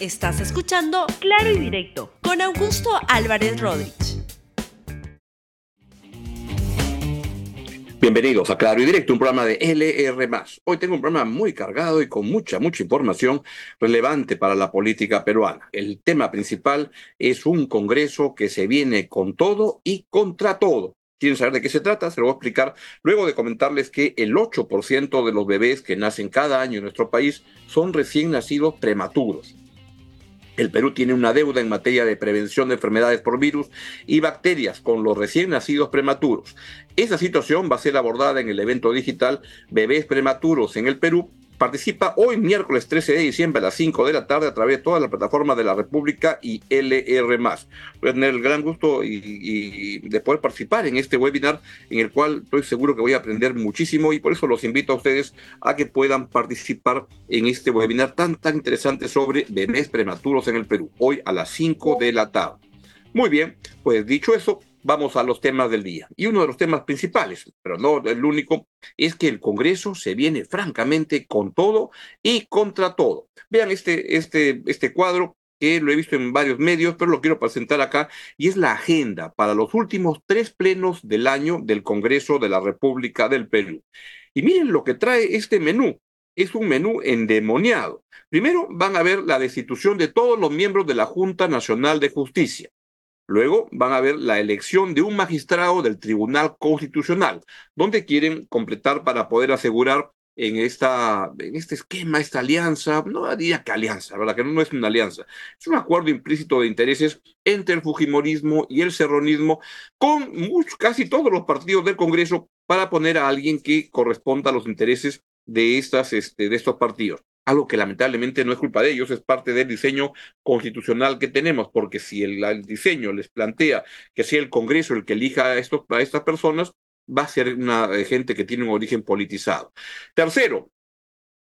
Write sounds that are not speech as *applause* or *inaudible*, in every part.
Estás escuchando Claro y Directo con Augusto Álvarez Rodríguez. Bienvenidos a Claro y Directo, un programa de LR. Hoy tengo un programa muy cargado y con mucha, mucha información relevante para la política peruana. El tema principal es un Congreso que se viene con todo y contra todo. ¿Quieren saber de qué se trata? Se lo voy a explicar luego de comentarles que el 8% de los bebés que nacen cada año en nuestro país son recién nacidos prematuros. El Perú tiene una deuda en materia de prevención de enfermedades por virus y bacterias con los recién nacidos prematuros. Esa situación va a ser abordada en el evento digital Bebés Prematuros en el Perú, Participa hoy miércoles 13 de diciembre a las 5 de la tarde a través de toda la plataforma de la República y LR+. Voy a tener el gran gusto y, de poder participar en este webinar en el cual estoy seguro que voy a aprender muchísimo y por eso los invito a ustedes a que puedan participar en este webinar tan tan interesante sobre bebés prematuros en el Perú, hoy a las 5 de la tarde. Muy bien, pues dicho eso, vamos a los temas del día. Y uno de los temas principales, pero no el único, es que el Congreso se viene francamente con todo y contra todo. Vean este, este, este cuadro que lo he visto en varios medios, pero lo quiero presentar acá, y es la agenda para los últimos tres plenos del año del Congreso de la República del Perú. Y miren lo que trae este menú. Es un menú endemoniado. Primero van a ver la destitución de todos los miembros de la Junta Nacional de Justicia. Luego van a ver la elección de un magistrado del Tribunal Constitucional, donde quieren completar para poder asegurar en, esta, en este esquema, esta alianza, no diría que alianza, ¿verdad? Que no, es una alianza, es un acuerdo implícito de intereses entre el Fujimorismo y el Serronismo con casi todos los partidos del Congreso para poner a alguien que corresponda a los intereses de, estas, este, de estos partidos algo que lamentablemente no es culpa de ellos, es parte del diseño constitucional que tenemos, porque si el, diseño les plantea que sea el Congreso el que elija a, estos, estas personas, va a ser una eh, gente que tiene un origen politizado. Tercero,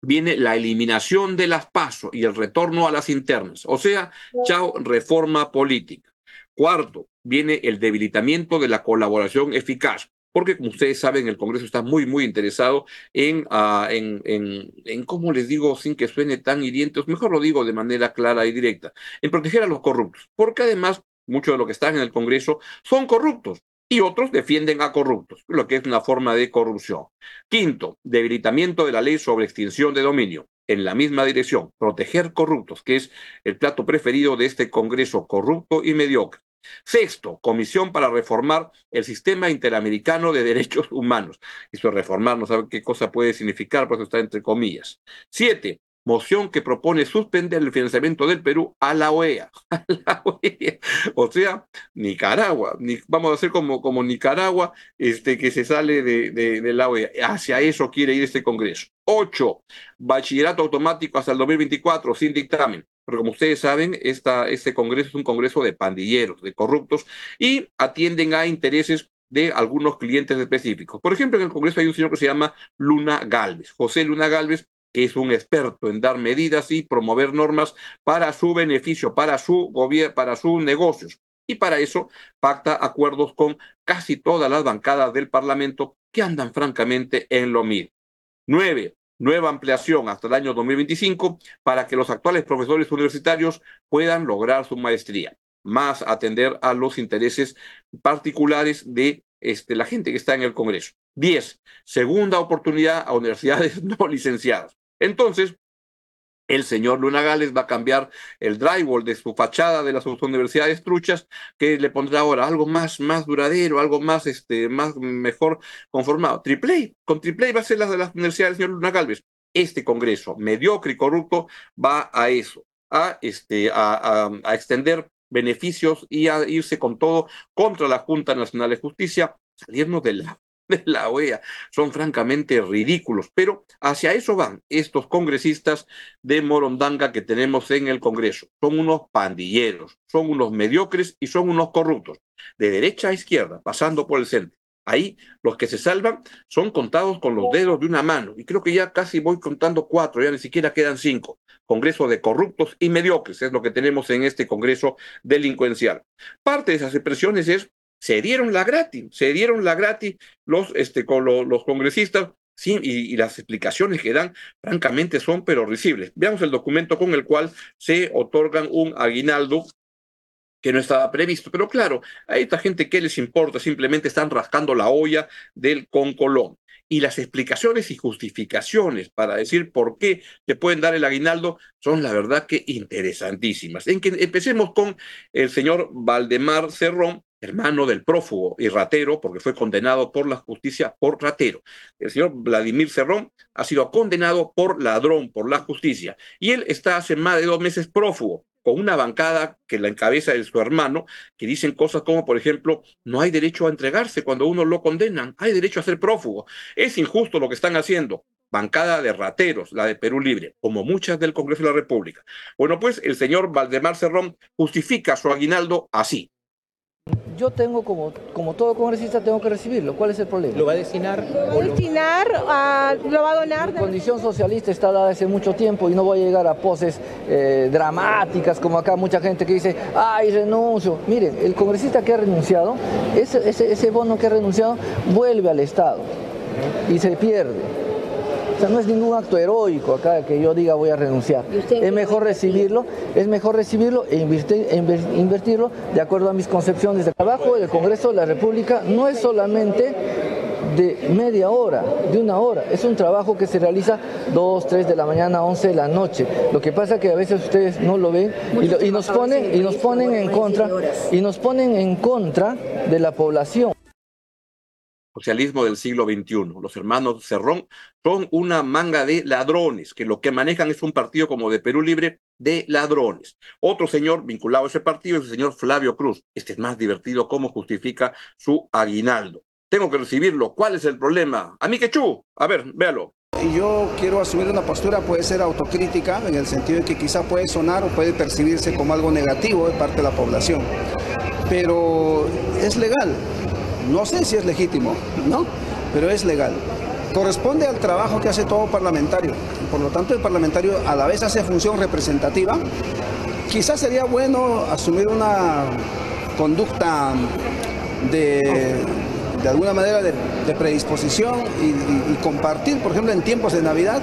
viene la eliminación de las pasos y el retorno a las internas, o sea, chao reforma política. Cuarto, viene el debilitamiento de la colaboración eficaz porque como ustedes saben, el Congreso está muy, muy interesado en, en, en, en, ¿cómo les digo sin que suene tan hiriente? Mejor lo digo de manera clara y directa, en proteger a los corruptos, porque además muchos de los que están en el Congreso son corruptos y otros defienden a corruptos, lo que es una forma de corrupción. Quinto, debilitamiento de la ley sobre extinción de dominio. En la misma dirección, proteger corruptos, que es el plato preferido de este Congreso corrupto y mediocre. Sexto, comisión para reformar el sistema interamericano de derechos humanos. Eso reformar, no sabe qué cosa puede significar, por eso está entre comillas. Siete, moción que propone suspender el financiamiento del Perú a la OEA. E *laughs* o sea, Nicaragua. vamos a hacer como, como Nicaragua, este, que se sale de, de la OEA. Hacia eso quiere ir este Congreso. Ocho, bachillerato automático hasta el 2024 sin dictamen. Pero como ustedes saben, esta, este Congreso es un Congreso de pandilleros, de corruptos, y atienden a intereses de algunos clientes específicos. Por ejemplo, en el Congreso hay un señor que se llama Luna Galvez, José Luna Galvez, que es un experto en dar medidas y promover normas para su beneficio, para su gobierno, para sus negocios. Y para eso pacta acuerdos con casi todas las bancadas del Parlamento que andan francamente en lo mismo. Nueve, nueva ampliación hasta el año 2025 para que los actuales profesores universitarios puedan lograr su maestría, más atender a los intereses particulares de este, la gente que está en el Congreso. Diez, segunda oportunidad a universidades *laughs* no licenciadas. Entonces, el señor Luna Gales va a cambiar el drywall de su fachada de las universidades truchas, que le pondrá ahora algo más, más duradero, algo más, este, más mejor conformado. Triple con Triple va a ser la de las universidades del señor Luna Galvez. Este Congreso, mediocre y corrupto, va a eso, a, este, a, a extender beneficios y a irse con todo contra la Junta Nacional de Justicia, salirnos de la de la OEA son francamente ridículos, pero hacia eso van estos congresistas de Morondanga que tenemos en el Congreso. Son unos pandilleros, son unos mediocres y son unos corruptos, de derecha a izquierda, pasando por el centro. Ahí los que se salvan son contados con los dedos de una mano. Y creo que ya casi voy contando cuatro, ya ni siquiera quedan cinco. Congreso de corruptos y mediocres es lo que tenemos en este Congreso delincuencial. Parte de esas expresiones es se dieron la gratis, se dieron la gratis los, este, con los congresistas Sí, y, las explicaciones que dan, francamente, son pero risibles. Veamos el documento con el cual se otorgan un aguinaldo que no estaba previsto. Pero claro, a esta gente, ¿qué les importa? Simplemente están rascando la olla del concolón. Y las explicaciones y justificaciones para decir por qué te pueden dar el aguinaldo son la verdad que interesantísimas. En que empecemos con el señor Valdemar Cerrón, hermano del prófugo y ratero, porque fue condenado por la justicia por ratero. El señor Vladimir Cerrón ha sido condenado por ladrón por la justicia y él está hace más de dos meses prófugo con una bancada que la encabeza de su hermano, que dicen cosas como, por ejemplo, no hay derecho a entregarse cuando uno lo condenan, hay derecho a ser prófugo. Es injusto lo que están haciendo. Bancada de rateros, la de Perú Libre, como muchas del Congreso de la República. Bueno, pues el señor Valdemar Cerrón justifica su aguinaldo así. Yo tengo, como, como todo congresista, tengo que recibirlo. ¿Cuál es el problema? ¿Lo va a destinar? ¿Lo va a destinar? ¿Lo va a donar? La condición socialista está dada hace mucho tiempo y no voy a llegar a poses eh, dramáticas como acá mucha gente que dice, ay, renuncio. Miren, el congresista que ha renunciado, ese, ese, ese bono que ha renunciado, vuelve al Estado y se pierde. O sea, no es ningún acto heroico acá que yo diga voy a renunciar. Es mejor recibirlo, es mejor recibirlo e, e invertirlo de acuerdo a mis concepciones de trabajo. El Congreso de la República no es solamente de media hora, de una hora. Es un trabajo que se realiza dos, tres de la mañana, 11 de la noche. Lo que pasa es que a veces ustedes no lo ven y, y nos ponen y nos ponen en contra y nos ponen en contra de la población socialismo del siglo XXI. Los hermanos Cerrón son una manga de ladrones, que lo que manejan es un partido como de Perú Libre de ladrones. Otro señor vinculado a ese partido es el señor Flavio Cruz. Este es más divertido cómo justifica su aguinaldo. Tengo que recibirlo. ¿Cuál es el problema? A mí que chu. A ver, véalo. Y yo quiero asumir una postura, puede ser autocrítica, en el sentido de que quizá puede sonar o puede percibirse como algo negativo de parte de la población. Pero es legal. No sé si es legítimo, ¿no? Pero es legal. Corresponde al trabajo que hace todo parlamentario. Por lo tanto, el parlamentario a la vez hace función representativa. Quizás sería bueno asumir una conducta de, de alguna manera de, predisposición y, compartir, por ejemplo, en tiempos de Navidad,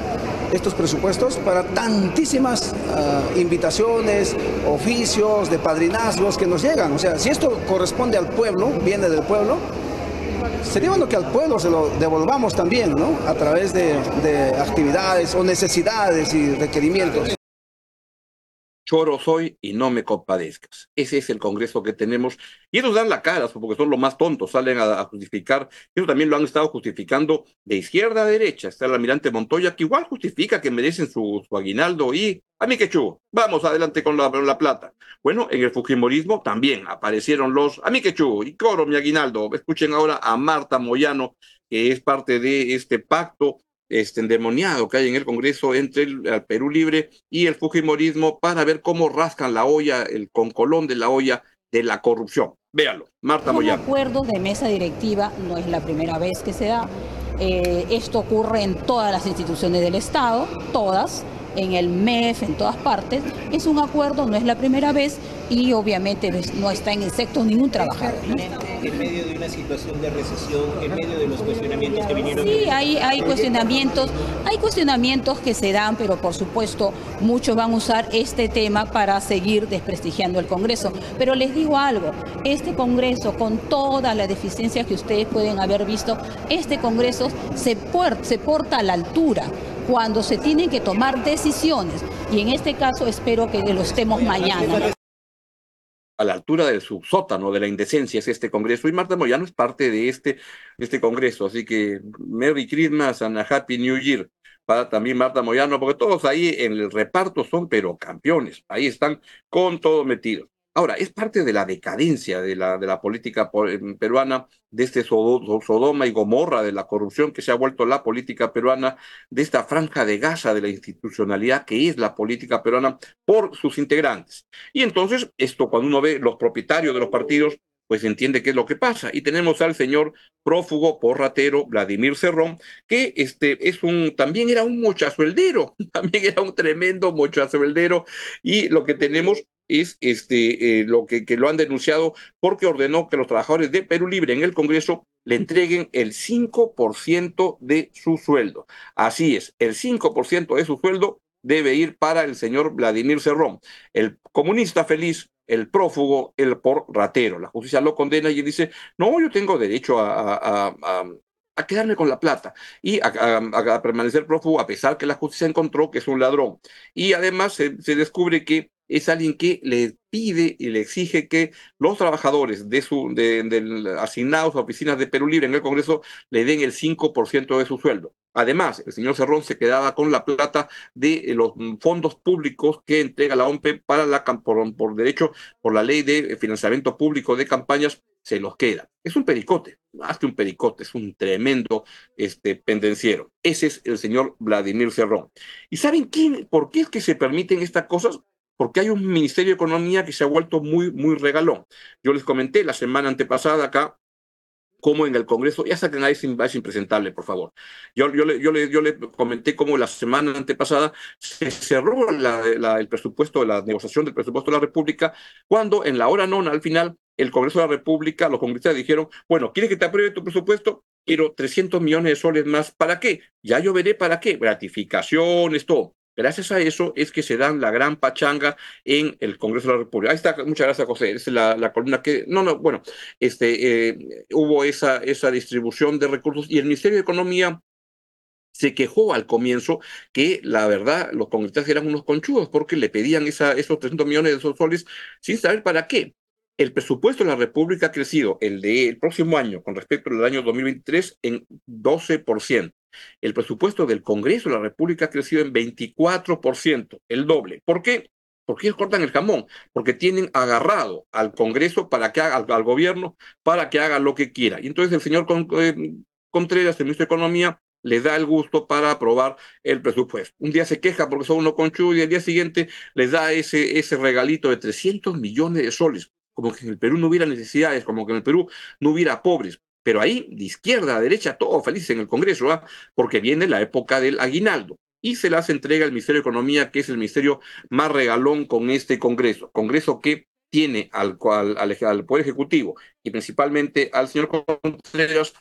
estos presupuestos para tantísimas ah, invitaciones, oficios, de padrinazgos que nos llegan. O sea, si esto corresponde al pueblo, viene del pueblo, sería bueno que al pueblo se lo devolvamos también, ¿no? A través de, de actividades o necesidades y requerimientos choro soy y no me compadezcas. Ese es el Congreso que tenemos. Y ellos dan la cara, porque son los más tontos, salen a, justificar. Eso también lo han estado justificando de izquierda a derecha. Está el almirante Montoya, que igual justifica que merecen su, aguinaldo y a mí que chugo. Vamos adelante con la, la, plata. Bueno, en el Fujimorismo también aparecieron los a mí que chugo y coro mi aguinaldo. Escuchen ahora a Marta Moyano, que es parte de este pacto este, endemoniado que hay en el Congreso entre el, Perú Libre y el Fujimorismo para ver cómo rascan la olla, el concolón de la olla de la corrupción. Véalo, Marta Moyano. Un acuerdo de mesa directiva no es la primera vez que se da. Eh, esto ocurre en todas las instituciones del Estado, todas, en el MEF, en todas partes. Es un acuerdo, no es la primera vez y obviamente no está en sector ningún trabajador. En medio de una situación de recesión, en medio de los cuestionamientos que vinieron. Sí, hay, hay cuestionamientos, hay cuestionamientos que se dan, pero por supuesto muchos van a usar este tema para seguir desprestigiando el Congreso. Pero les digo algo, este Congreso, con todas las deficiencias que ustedes pueden haber visto, este Congreso se, se porta a la altura cuando se tienen que tomar decisiones. Y en este caso espero que lo estemos mañana a la altura del subsótano de la indecencia es este Congreso y Marta Moyano es parte de este, este Congreso. Así que Merry Christmas and a Happy New Year para también Marta Moyano, porque todos ahí en el reparto son pero campeones, ahí están con todo metido. Ahora, es parte de la decadencia de la, de la política em, peruana, de este Sodoma y Gomorra de la corrupción que se ha vuelto la política peruana, de esta franja de gasa de la institucionalidad que es la política peruana por sus integrantes. Y entonces, esto cuando uno ve los propietarios de los partidos, pues entiende qué es lo que pasa. Y tenemos al señor prófugo, porratero, Vladimir Cerrón, que este, es un, también era un mochazueldero, *laughs* también era un tremendo mochazueldero, y lo que tenemos es este, eh, lo que, que lo han denunciado porque ordenó que los trabajadores de Perú Libre en el Congreso le entreguen el 5% de su sueldo. Así es, el 5% de su sueldo debe ir para el señor Vladimir Cerrón, el comunista feliz, el prófugo, el por ratero. La justicia lo condena y dice, no, yo tengo derecho a, a, quedarme con la plata y a, permanecer prófugo a pesar que la justicia encontró que es un ladrón. Y además se descubre que es alguien que le pide y le exige que los trabajadores de su, de, asignados a oficinas de Perú Libre en el Congreso le den el 5% de su sueldo. Además, el señor Cerrón se quedaba con la plata de los fondos públicos que entrega la OMPE para la, por, por derecho, por la ley de financiamiento público de campañas, se los queda. Es un pericote, más que un pericote, es un tremendo este, pendenciero. Ese es el señor Vladimir Cerrón. ¿Y saben quién, por qué es que se permiten estas cosas? Porque hay un Ministerio de Economía que se ha vuelto muy, muy regalón. Yo les comenté la semana antepasada acá cómo en el Congreso, ya saquen ahí, es impresentable, por favor. Yo, yo, le, yo, le, yo le comenté cómo la semana antepasada se cerró el presupuesto, la negociación del presupuesto de la República, cuando en la hora nona, al final, el Congreso de la República, los congresistas dijeron, bueno, ¿quieres que te apruebe tu presupuesto? Quiero 300 millones de soles más. ¿Para qué? Ya yo veré para qué. Gratificaciones, todo. Gracias a eso es que se dan la gran pachanga en el Congreso de la República. Ahí está, muchas gracias, José. Es la, columna que, no, no, bueno, este, eh, hubo esa, esa distribución de recursos y el Ministerio de Economía se quejó al comienzo que la verdad los congresistas eran unos conchudos porque le pedían esa, esos 300 millones de soles sin saber para qué. El presupuesto de la República ha crecido, el del próximo año con respecto al año 2023, en 12%. El presupuesto del Congreso de la República ha crecido en 24%, el doble. ¿Por qué? Porque ellos cortan el jamón, porque tienen agarrado al Congreso para que haga, al, gobierno, para que haga lo que quiera. Y entonces el señor eh, Contreras, el ministro de Economía, le da el gusto para aprobar el presupuesto. Un día se queja porque son unos conchudos y al día siguiente les da ese, ese regalito de 300 millones de soles, como que en el Perú no hubiera necesidades, como que en el Perú no hubiera pobres. Pero ahí, de izquierda a derecha, todos felices en el Congreso, ¿ah? porque viene la época del aguinaldo. Y se las entrega el Ministerio de Economía, que es el ministerio más regalón con este Congreso. Congreso que tiene al, al, Poder Ejecutivo y principalmente al señor Contreras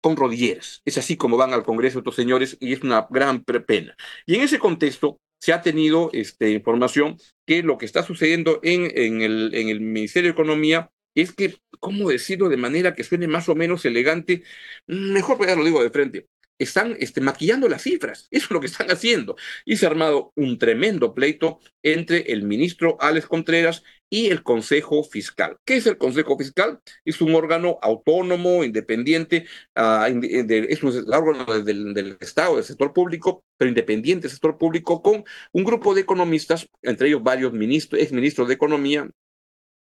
con rodilleras. Es así como van al Congreso estos señores y es una gran pena. Y en ese contexto se ha tenido este, información que lo que está sucediendo en, el, en el Ministerio de Economía es que, ¿cómo decirlo de manera que suene más o menos elegante? Mejor pues ya lo digo de frente. Están este, maquillando las cifras, eso es lo que están haciendo. Y se ha armado un tremendo pleito entre el ministro Alex Contreras y el Consejo Fiscal. ¿Qué es el Consejo Fiscal? Es un órgano autónomo, independiente, uh, es un órgano del, del, Estado, del sector público, pero independiente del sector público, con un grupo de economistas, entre ellos varios ministros, exministros de Economía,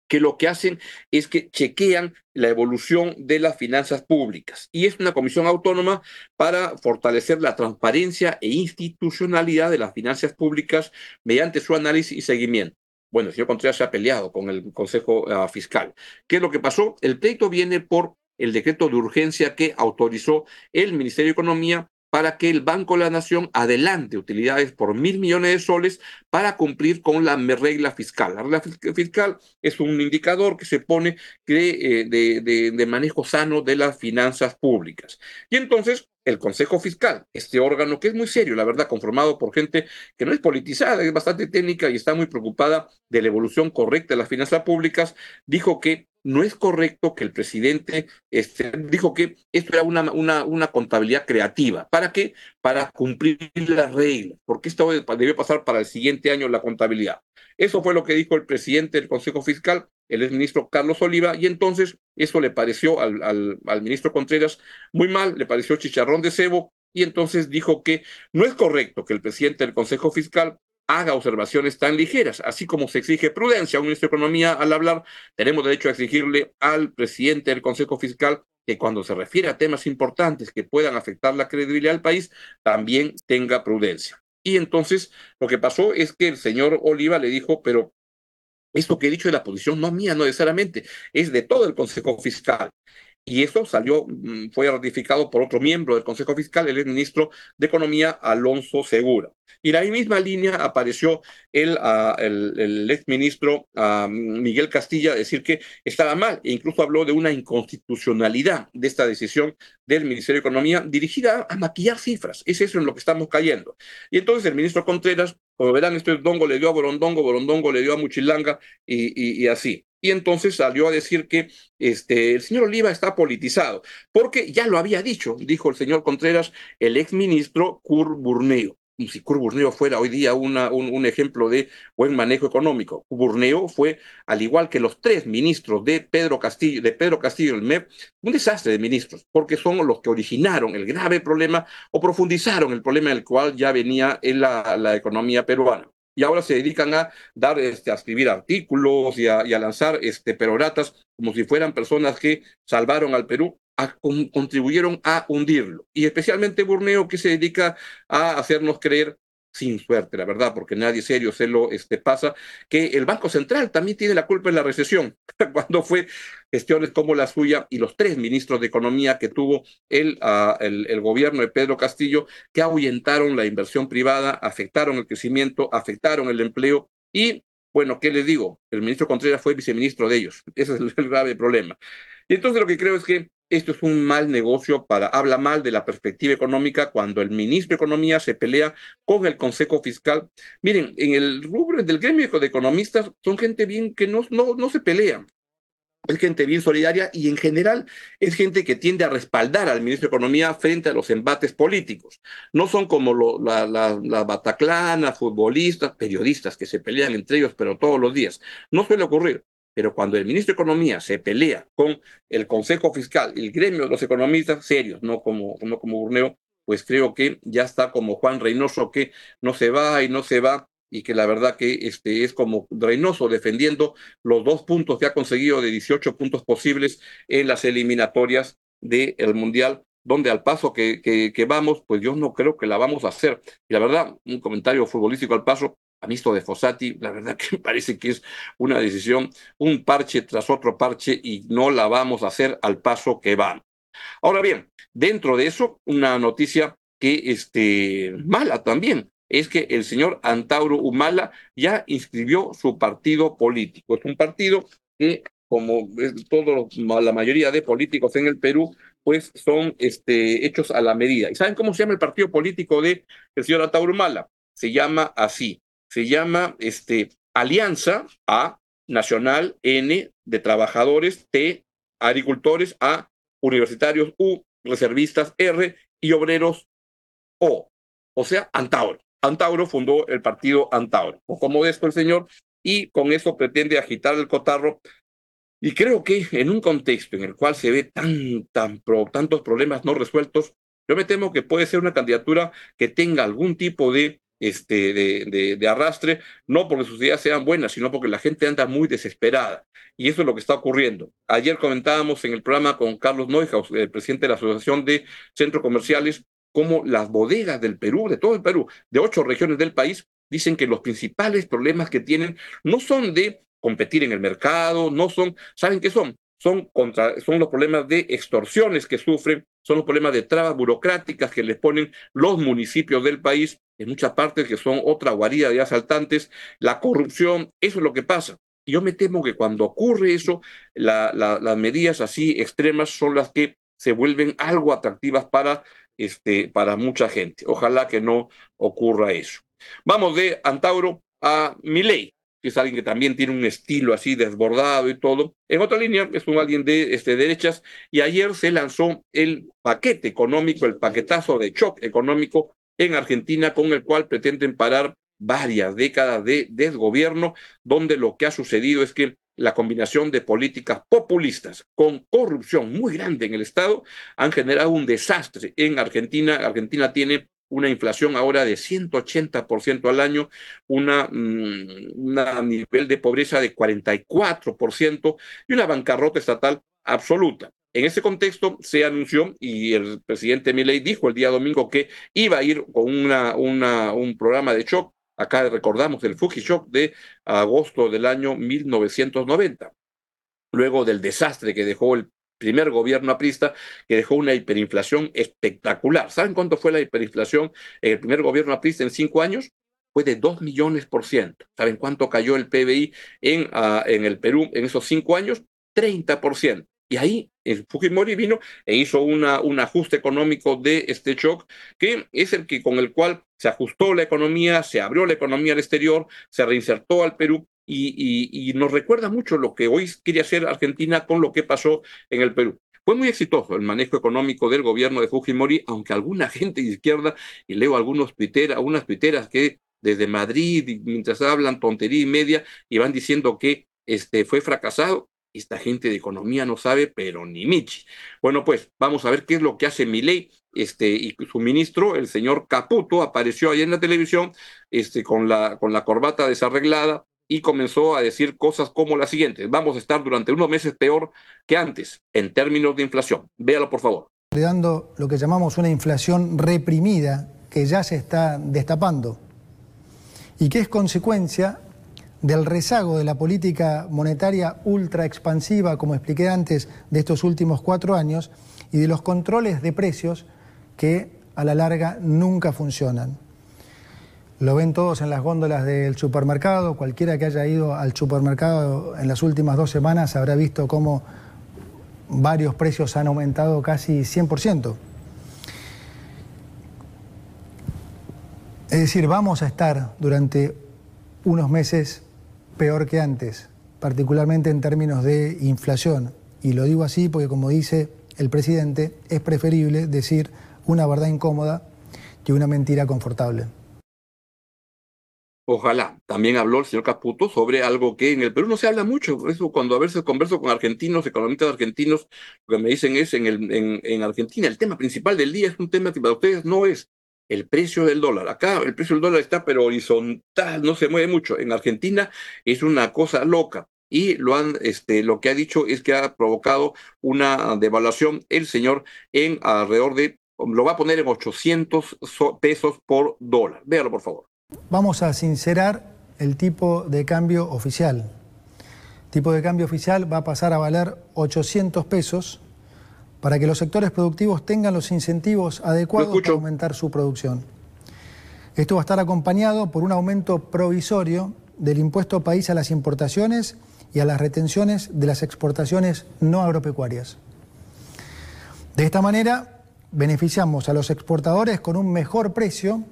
que lo que hacen es que chequean la evolución de las finanzas públicas. Y es una comisión autónoma para fortalecer la transparencia e institucionalidad de las finanzas públicas mediante su análisis y seguimiento. Bueno, el señor Contreras se ha peleado con el Consejo ah, Fiscal. ¿Qué es lo que pasó? El pleito viene por el decreto de urgencia que autorizó el Ministerio de Economía para que el Banco de la Nación adelante utilidades por mil millones de soles para cumplir con la regla fiscal. La regla fiscal es un indicador que se pone eh, de, de, manejo sano de las finanzas públicas. Y entonces el Consejo Fiscal, este órgano que es muy serio, la verdad, conformado por gente que no es politizada, es bastante técnica y está muy preocupada de la evolución correcta de las finanzas públicas, dijo que no es correcto que el presidente este, dijo que esto era una, una, una, contabilidad creativa. ¿Para qué? Para cumplir las reglas, porque esto debe pasar para el siguiente año la contabilidad. Eso fue lo que dijo el presidente del Consejo Fiscal, el exministro Carlos Oliva, y entonces eso le pareció al, al, al ministro Contreras muy mal, le pareció chicharrón de cebo, y entonces dijo que no es correcto que el presidente del Consejo Fiscal haga observaciones tan ligeras, así como se exige prudencia a un ministro de Economía al hablar, tenemos derecho a exigirle al presidente del Consejo Fiscal que cuando se refiere a temas importantes que puedan afectar la credibilidad del país, también tenga prudencia. Y entonces lo que pasó es que el señor Oliva le dijo, pero esto que he dicho de la posición no mía, no necesariamente, es de todo el Consejo Fiscal. Y eso salió, mm, fue ratificado por otro miembro del Consejo Fiscal, el ministro de Economía, Alonso Segura. Y en la misma línea apareció el, uh, el, exministro uh, Miguel Castilla decir que estaba mal e incluso habló de una inconstitucionalidad de esta decisión del Ministerio de Economía dirigida a maquillar cifras. Es eso en lo que estamos cayendo. Y entonces el ministro Contreras, como verán, esto es Dongo le dio a Borondongo, Borondongo le dio a Muchilanga y, así y entonces salió a decir que este, el señor Oliva está politizado, porque ya lo había dicho, dijo el señor Contreras, el exministro Cur Burneo. Si Cur Burneo fuera hoy día un, un, ejemplo de buen manejo económico. Burneo fue, al igual que los tres ministros de Pedro Castillo, de Pedro Castillo, el MEP, un desastre de ministros, porque son los que originaron el grave problema o profundizaron el problema del cual ya venía en la, la economía peruana y ahora se dedican a dar, este, a escribir artículos y a, y a lanzar este, peroratas como si fueran personas que salvaron al Perú, contribuyeron a hundirlo. Y especialmente Burneo, que se dedica a hacernos creer sin suerte, la verdad, porque nadie serio se lo este, pasa, que el Banco Central también tiene la culpa en la recesión, *laughs* cuando fue gestiones como la suya y los tres ministros de Economía que tuvo el, uh, el, el, gobierno de Pedro Castillo, que ahuyentaron la inversión privada, afectaron el crecimiento, afectaron el empleo y, bueno, ¿qué les digo? El ministro Contreras fue viceministro de ellos. Ese es el *laughs* grave problema. Y entonces lo que creo es que esto es un mal negocio para, habla mal de la perspectiva económica cuando el ministro de Economía se pelea con el Consejo Fiscal. Miren, en el rubro del gremio de economistas son gente bien que no, no, no se pelea. Es gente bien solidaria y en general es gente que tiende a respaldar al ministro de Economía frente a los embates políticos. No son como lo, la, la, la bataclana, futbolistas, periodistas que se pelean entre ellos, pero todos los días. No suele ocurrir. Pero cuando el ministro de Economía se pelea con el Consejo Fiscal, el gremio de los economistas serios, no como, como Burneo, pues creo que ya está como Juan Reynoso, que no se va y no se va, y que la verdad que este es como Reynoso defendiendo los dos puntos que ha conseguido de 18 puntos posibles en las eliminatorias del Mundial, donde al paso que, que, que, vamos, pues yo no creo que la vamos a hacer. Y la verdad, un comentario futbolístico al paso, a mí esto de Fossati, la verdad *laughs* que parece que es una decisión, un parche tras otro parche y no la vamos a hacer al paso que van. Ahora bien, dentro de eso, una noticia que este, mala también, es que el señor Antauro Humala ya inscribió su partido político. Es un partido que, como todo, la mayoría de políticos en el Perú, pues son este, hechos a la medida. ¿Y saben cómo se llama el partido político de señor Antauro Humala? Se llama así, se llama este, Alianza A, Nacional N, de Trabajadores T, Agricultores A, Universitarios U, Reservistas R y Obreros O. O sea, Antauro. Antauro fundó el partido Antauro. O como esto el señor, y con eso pretende agitar el cotarro. Y creo que en un contexto en el cual se ve tan, tan tantos problemas no resueltos, yo me temo que puede ser una candidatura que tenga algún tipo de este, de, de, arrastre, no porque sus ideas sean buenas, sino porque la gente anda muy desesperada. Y eso es lo que está ocurriendo. Ayer comentábamos en el programa con Carlos Neuhaus, el presidente de la Asociación de Centros Comerciales, cómo las bodegas del Perú, de todo el Perú, de ocho regiones del país, dicen que los principales problemas que tienen no son de competir en el mercado, no son, ¿saben qué son? Son, contra, son los problemas de extorsiones que sufren, son los problemas de trabas burocráticas que les ponen los municipios del país en muchas partes que son otra guarida de asaltantes, la corrupción, eso es lo que pasa. Y yo me temo que cuando ocurre eso, la, la, las medidas así extremas son las que se vuelven algo atractivas para, este, para mucha gente. Ojalá que no ocurra eso. Vamos de Antauro a Milei, que es alguien que también tiene un estilo así desbordado y todo. En otra línea, es un alguien de este, derechas, y ayer se lanzó el paquete económico, el paquetazo de shock económico en Argentina con el cual pretenden parar varias décadas de desgobierno, donde lo que ha sucedido es que la combinación de políticas populistas con corrupción muy grande en el Estado han generado un desastre en Argentina. Argentina tiene una inflación ahora de 180% al año, una, un nivel de pobreza de 44% y una bancarrota estatal absoluta. En ese contexto se anunció y el presidente Milei dijo el día domingo que iba a ir con una, una, un programa de shock. Acá recordamos el Fuji Shock de agosto del año 1990. Luego del desastre que dejó el primer gobierno aprista que dejó una hiperinflación espectacular. ¿Saben cuánto fue la hiperinflación en el primer gobierno aprista en cinco años? Fue de dos millones por ciento. ¿Saben cuánto cayó el PBI en, uh, en el Perú en esos cinco años? 30 por ciento. Y ahí el Fujimori vino e hizo una, un ajuste económico de este shock, que es el que con el cual se ajustó la economía, se abrió la economía al exterior, se reinsertó al Perú y, nos recuerda mucho lo que hoy quiere hacer Argentina con lo que pasó en el Perú. Fue muy exitoso el manejo económico del gobierno de Fujimori, aunque alguna *laughs* gente de izquierda, y leo algunos tuiteras, algunas tuiteras que desde Madrid, mientras hablan tontería y media, y van diciendo que este, fue fracasado, esta gente de economía no sabe, pero ni Michi. Bueno, pues vamos a ver qué es lo que hace Milei. Este, y su ministro, el señor Caputo, apareció ahí en la televisión este, con, la, con la corbata desarreglada y comenzó a decir cosas como las siguientes. Vamos a estar durante unos meses peor que antes en términos de inflación. Véalo, por favor. Dando lo que llamamos una inflación reprimida que ya se está destapando y que es consecuencia del rezago de la política monetaria ultra expansiva, como expliqué antes, de estos últimos cuatro años, y de los controles de precios que a la larga nunca funcionan. Lo ven todos en las góndolas del supermercado, cualquiera que haya ido al supermercado en las últimas dos semanas habrá visto cómo varios precios han aumentado casi 100%. Es decir, vamos a estar durante unos meses peor que antes, particularmente en términos de inflación. Y lo digo así porque, como dice el presidente, es preferible decir una verdad incómoda que una mentira confortable. Ojalá. También habló el señor Caputo sobre algo que en el Perú no se habla mucho. Eso cuando a veces converso con argentinos, economistas argentinos, lo que me dicen es en, el, en, en Argentina el tema principal del día es un tema que para ustedes no es el precio del dólar. Acá el precio del dólar está pero horizontal, no se mueve mucho. En Argentina es una cosa loca. Y lo, han, este, lo que ha dicho es que ha provocado una devaluación el señor en alrededor de, lo va a poner en 800 pesos por dólar. Véalo, por favor. Vamos a sincerar el tipo de cambio oficial. El tipo de cambio oficial va a pasar a valer 800 pesos para que los sectores productivos tengan los incentivos adecuados para aumentar su producción. Esto va a estar acompañado por un aumento provisorio del impuesto país a las importaciones y a las retenciones de las exportaciones no agropecuarias. De esta manera, beneficiamos a los exportadores con un mejor precio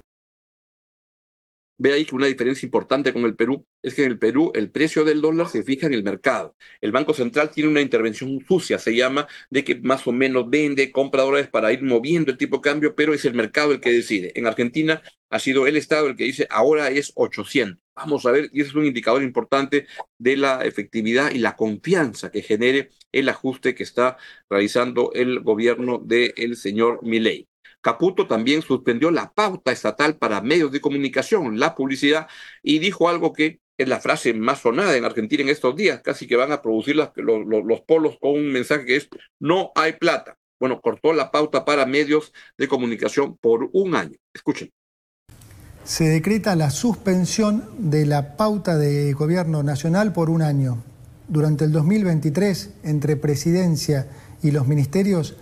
Ve ahí que una diferencia importante con el Perú es que en el Perú el precio del dólar se fija en el mercado. El Banco Central tiene una intervención sucia, se llama, de que más o menos vende, compra dólares para ir moviendo el tipo de cambio, pero es el mercado el que decide. En Argentina ha sido el Estado el que dice ahora es 800. Vamos a ver, y ese es un indicador importante de la efectividad y la confianza que genere el ajuste que está realizando el gobierno del señor Milei. Caputo también suspendió la pauta estatal para medios de comunicación, la publicidad, y dijo algo que es la frase más sonada en Argentina en estos días, casi que van a producir los, los polos con un mensaje que es no hay plata. Bueno, cortó la pauta para medios de comunicación por un año. Escuchen. Se decreta la suspensión de la pauta de gobierno nacional por un año. Durante el 2023, entre presidencia y los ministerios,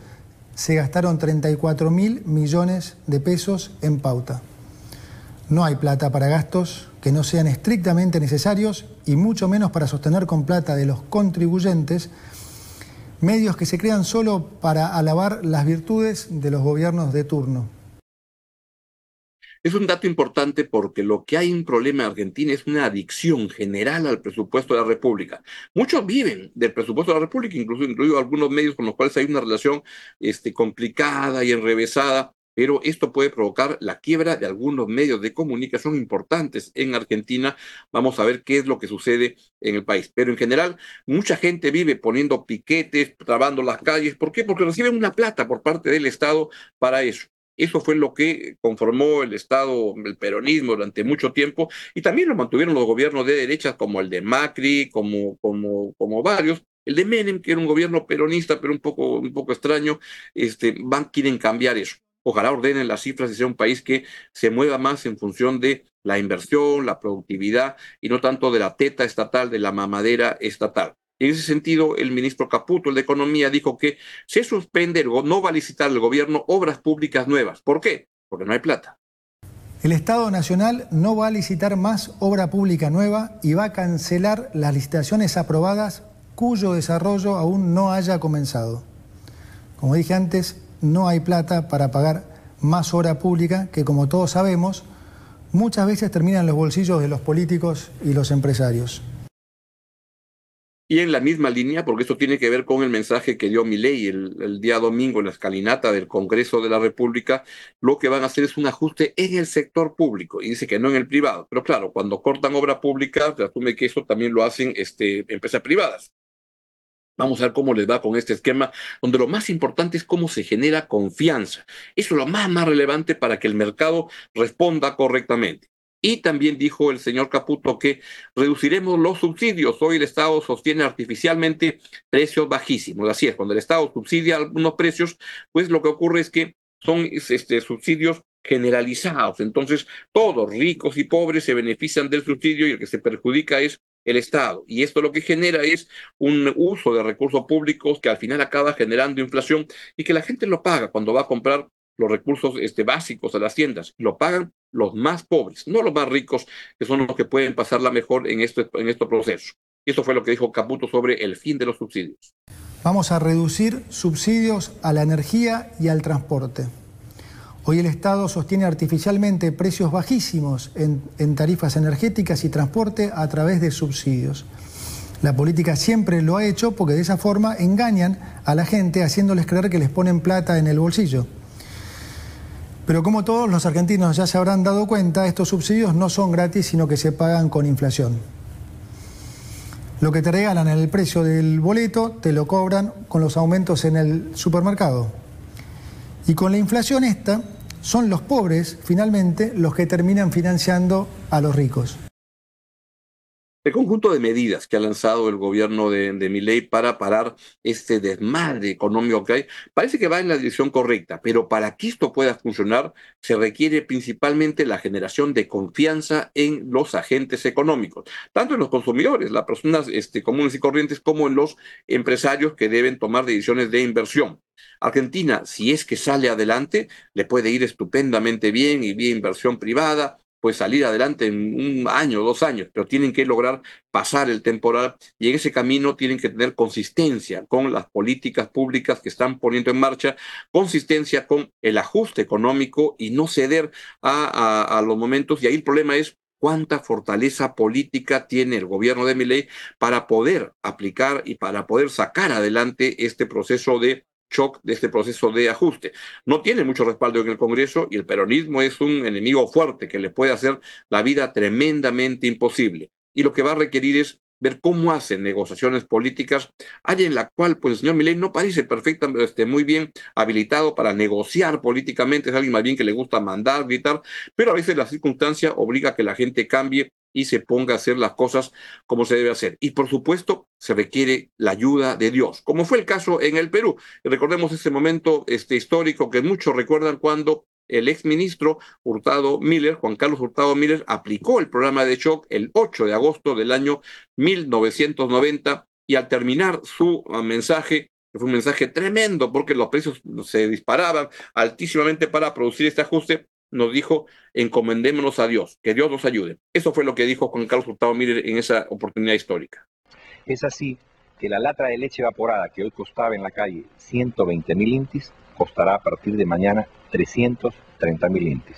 se gastaron 34 mil millones de pesos en pauta. No hay plata para gastos que no sean estrictamente necesarios y mucho menos para sostener con plata de los contribuyentes medios que se crean solo para alabar las virtudes de los gobiernos de turno. Es un dato importante porque lo que hay un problema en Argentina es una adicción general al presupuesto de la República. Muchos viven del presupuesto de la República, incluso incluido algunos medios con los cuales hay una relación este, complicada y enrevesada, pero esto puede provocar la quiebra de algunos medios de comunicación importantes en Argentina. Vamos a ver qué es lo que sucede en el país. Pero en general, mucha gente vive poniendo piquetes, trabando las calles. ¿Por qué? Porque reciben una plata por parte del Estado para eso. Eso fue lo que conformó el Estado, el peronismo durante mucho tiempo, y también lo mantuvieron los gobiernos de derechas como el de Macri, como, como, como varios. El de Menem, que era un gobierno peronista, pero un poco, un poco extraño, este, van, quieren cambiar eso. Ojalá ordenen las cifras y sea un país que se mueva más en función de la inversión, la productividad y no tanto de la teta estatal, de la mamadera estatal. En ese sentido, el ministro Caputo, el de Economía, dijo que se suspende, no va a licitar el gobierno obras públicas nuevas. ¿Por qué? Porque no hay plata. El Estado Nacional no va a licitar más obra pública nueva y va a cancelar las licitaciones aprobadas cuyo desarrollo aún no haya comenzado. Como dije antes, no hay plata para pagar más obra pública que, como todos sabemos, muchas veces termina en los bolsillos de los políticos y los empresarios. Y en la misma línea, porque esto tiene que ver con el mensaje que dio Milei el, el día domingo en la escalinata del Congreso de la República, lo que van a hacer es un ajuste en el sector público, y dice que no en el privado. Pero claro, cuando cortan obra pública, se asume que eso también lo hacen este, empresas privadas. Vamos a ver cómo les va con este esquema, donde lo más importante es cómo se genera confianza. Eso es lo más, más relevante para que el mercado responda correctamente. Y también dijo el señor Caputo que reduciremos los subsidios. Hoy el Estado sostiene artificialmente precios bajísimos. Así es, cuando el Estado subsidia algunos precios, pues lo que ocurre es que son este, subsidios generalizados. Entonces, todos, ricos y pobres, se benefician del subsidio y el que se perjudica es el Estado. Y esto lo que genera es un uso de recursos públicos que al final acaba generando inflación y que la gente lo paga cuando va a comprar los recursos este, básicos a las tiendas. Lo pagan los más pobres, no los más ricos, que son los que pueden pasarla mejor en este, en este proceso. Y eso fue lo que dijo Caputo sobre el fin de los subsidios. Vamos a reducir subsidios a la energía y al transporte. Hoy el Estado sostiene artificialmente precios bajísimos en, en, tarifas energéticas y transporte a través de subsidios. La política siempre lo ha hecho porque de esa forma engañan a la gente haciéndoles creer que les ponen plata en el bolsillo. Pero como todos los argentinos ya se habrán dado cuenta, estos subsidios no son gratis, sino que se pagan con inflación. Lo que te regalan en el precio del boleto te lo cobran con los aumentos en el supermercado. Y con la inflación esta, son los pobres finalmente los que terminan financiando a los ricos. El conjunto de medidas que ha lanzado el gobierno de, de Milei para parar este desmadre económico que hay parece que va en la dirección correcta, pero para que esto pueda funcionar se requiere principalmente la generación de confianza en los agentes económicos, tanto en los consumidores, las personas este, comunes y corrientes, como en los empresarios que deben tomar decisiones de inversión. Argentina, si es que sale adelante, le puede ir estupendamente bien y vía inversión privada, pues salir adelante en un año, dos años, pero tienen que lograr pasar el temporal y en ese camino tienen que tener consistencia con las políticas públicas que están poniendo en marcha, consistencia con el ajuste económico y no ceder a, a, a los momentos. Y ahí el problema es cuánta fortaleza política tiene el gobierno de Milei para poder aplicar y para poder sacar adelante este proceso de shock de este proceso de ajuste. No tiene mucho respaldo en el Congreso y el peronismo es un enemigo fuerte que le puede hacer la vida tremendamente imposible. Y lo que va a requerir es ver cómo hacen negociaciones políticas, área en la cual pues el señor Milei no parece perfectamente este, muy bien habilitado para negociar políticamente, es alguien más bien que le gusta mandar, gritar, pero a veces la circunstancia obliga a que la gente cambie y se ponga a hacer las cosas como se debe hacer. Y por supuesto, se requiere la ayuda de Dios, como fue el caso en el Perú. Recordemos ese momento este, histórico que muchos recuerdan cuando el exministro Hurtado Miller, Juan Carlos Hurtado Miller, aplicó el programa de shock el 8 de agosto del año 1990 y al terminar su ah, mensaje, que fue un mensaje tremendo porque los precios se disparaban altísimamente para producir este ajuste, nos dijo, encomendémonos a Dios, que Dios nos ayude. Eso fue lo que dijo Juan Carlos Hurtado Miller en esa oportunidad histórica. Es así que la lata de leche evaporada que hoy costaba en la calle 120 mil intis, costará a partir de mañana 330 mil intis.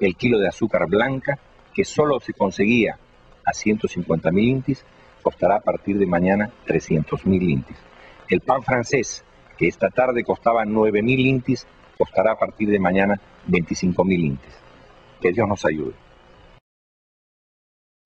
El kilo de azúcar blanca, que solo se conseguía a 150 mil intis, costará a partir de mañana 300 mil intis. El pan francés, que esta tarde costaba 9 mil intis, costará a partir de mañana 25 mil intis. Que Dios nos ayude.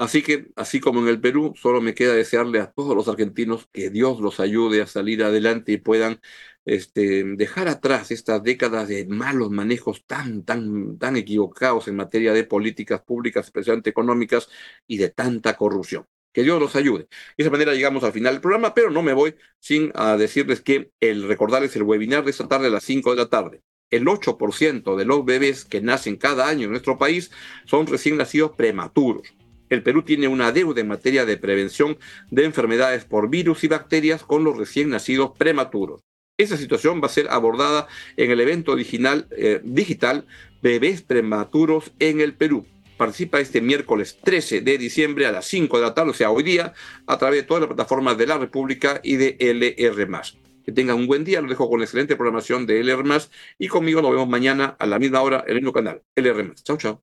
Así que, así como en el Perú, solo me queda desearle a todos los argentinos que Dios los ayude a salir adelante y puedan este, dejar atrás estas décadas de malos manejos tan, tan, tan equivocados en materia de políticas públicas, especialmente económicas, y de tanta corrupción. Que Dios los ayude. De esa manera llegamos al final del programa, pero no me voy sin a decirles que el recordarles el webinar de esta tarde a las 5 de la tarde el 8% de los bebés que nacen cada año en nuestro país son recién nacidos prematuros. El Perú tiene una deuda en materia de prevención de enfermedades por virus y bacterias con los recién nacidos prematuros. Esa situación va a ser abordada en el evento digital, eh, digital Bebés Prematuros en el Perú. Participa este miércoles 13 de diciembre a las 5 de la tarde, o sea, hoy día, a través de todas las plataformas de la República y de LR. Que tengan un buen día, los dejo con la excelente programación de LR y conmigo nos vemos mañana a la misma hora en el mismo canal, LR. Chao, chao.